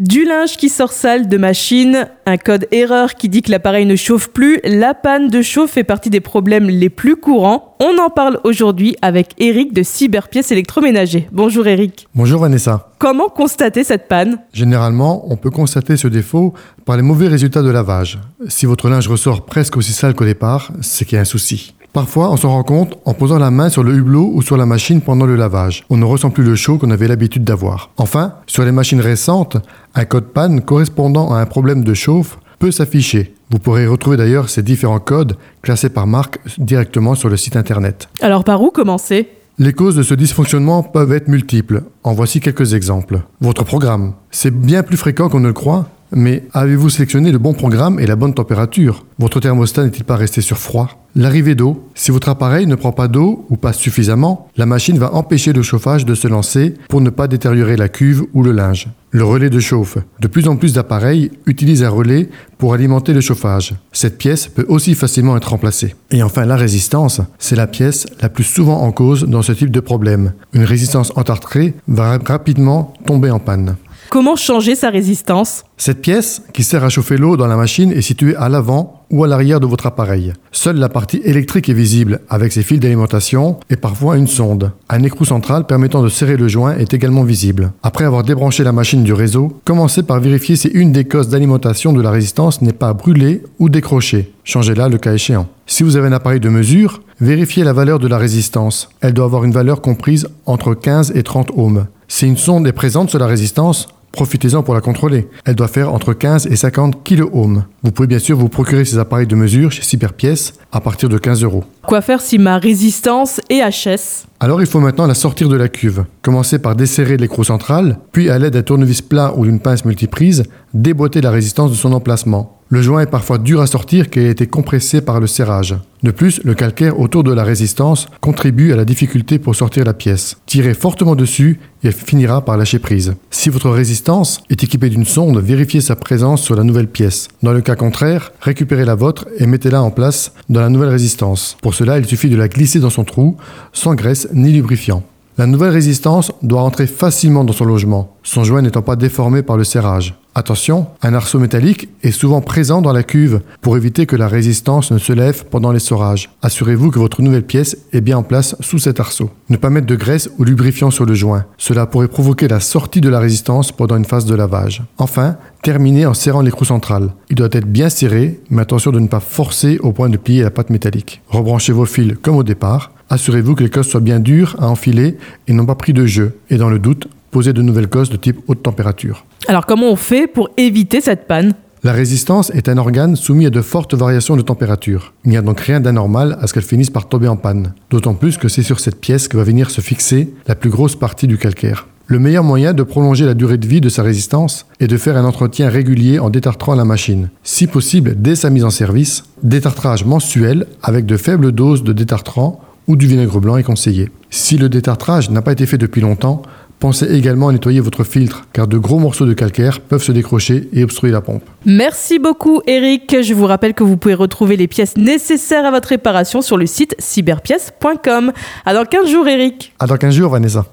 Du linge qui sort sale de machine, un code erreur qui dit que l'appareil ne chauffe plus, la panne de chauffe fait partie des problèmes les plus courants. On en parle aujourd'hui avec Eric de Cyberpièces électroménager. Bonjour Eric. Bonjour Vanessa. Comment constater cette panne? Généralement, on peut constater ce défaut par les mauvais résultats de lavage. Si votre linge ressort presque aussi sale qu'au départ, c'est qu'il y a un souci. Parfois, on s'en rend compte en posant la main sur le hublot ou sur la machine pendant le lavage. On ne ressent plus le chaud qu'on avait l'habitude d'avoir. Enfin, sur les machines récentes, un code panne correspondant à un problème de chauffe peut s'afficher. Vous pourrez retrouver d'ailleurs ces différents codes classés par marque directement sur le site internet. Alors par où commencer? Les causes de ce dysfonctionnement peuvent être multiples. En voici quelques exemples. Votre programme. C'est bien plus fréquent qu'on ne le croit, mais avez-vous sélectionné le bon programme et la bonne température? Votre thermostat n'est-il pas resté sur froid? L'arrivée d'eau. Si votre appareil ne prend pas d'eau ou pas suffisamment, la machine va empêcher le chauffage de se lancer pour ne pas détériorer la cuve ou le linge. Le relais de chauffe. De plus en plus d'appareils utilisent un relais pour alimenter le chauffage. Cette pièce peut aussi facilement être remplacée. Et enfin, la résistance, c'est la pièce la plus souvent en cause dans ce type de problème. Une résistance entartrée va rapidement tomber en panne. Comment changer sa résistance? Cette pièce, qui sert à chauffer l'eau dans la machine, est située à l'avant ou à l'arrière de votre appareil. Seule la partie électrique est visible, avec ses fils d'alimentation et parfois une sonde. Un écrou central permettant de serrer le joint est également visible. Après avoir débranché la machine du réseau, commencez par vérifier si une des cosses d'alimentation de la résistance n'est pas brûlée ou décrochée. Changez-la le cas échéant. Si vous avez un appareil de mesure, vérifiez la valeur de la résistance. Elle doit avoir une valeur comprise entre 15 et 30 ohms. Si une sonde est présente sur la résistance, Profitez-en pour la contrôler. Elle doit faire entre 15 et 50 kOhms. Vous pouvez bien sûr vous procurer ces appareils de mesure chez Cyberpièces à partir de 15 euros. Quoi faire si ma résistance est HS? Alors il faut maintenant la sortir de la cuve. Commencez par desserrer l'écrou central, puis à l'aide d'un tournevis plat ou d'une pince multiprise, déboîter la résistance de son emplacement. Le joint est parfois dur à sortir car il a été compressé par le serrage. De plus, le calcaire autour de la résistance contribue à la difficulté pour sortir la pièce. Tirez fortement dessus et elle finira par lâcher prise. Si votre résistance est équipée d'une sonde, vérifiez sa présence sur la nouvelle pièce. Dans le cas contraire, récupérez la vôtre et mettez-la en place dans la nouvelle résistance. Pour cela, il suffit de la glisser dans son trou, sans graisse ni lubrifiant. La nouvelle résistance doit entrer facilement dans son logement, son joint n'étant pas déformé par le serrage. Attention, un arceau métallique est souvent présent dans la cuve pour éviter que la résistance ne se lève pendant l'essorage. Assurez-vous que votre nouvelle pièce est bien en place sous cet arceau. Ne pas mettre de graisse ou lubrifiant sur le joint. Cela pourrait provoquer la sortie de la résistance pendant une phase de lavage. Enfin, terminez en serrant l'écrou central. Il doit être bien serré, mais attention de ne pas forcer au point de plier la pâte métallique. Rebranchez vos fils comme au départ. Assurez-vous que les cosses soient bien dures à enfiler et n'ont pas pris de jeu. Et dans le doute, posez de nouvelles cosses de type haute température. Alors comment on fait pour éviter cette panne? La résistance est un organe soumis à de fortes variations de température. Il n'y a donc rien d'anormal à ce qu'elle finisse par tomber en panne. D'autant plus que c'est sur cette pièce que va venir se fixer la plus grosse partie du calcaire. Le meilleur moyen de prolonger la durée de vie de sa résistance est de faire un entretien régulier en détartrant la machine. Si possible, dès sa mise en service, détartrage mensuel avec de faibles doses de détartrant ou du vinaigre blanc est conseillé. Si le détartrage n'a pas été fait depuis longtemps, Pensez également à nettoyer votre filtre, car de gros morceaux de calcaire peuvent se décrocher et obstruer la pompe. Merci beaucoup Eric. Je vous rappelle que vous pouvez retrouver les pièces nécessaires à votre réparation sur le site cyberpièces.com. À dans 15 jours Eric. À dans 15 jours Vanessa.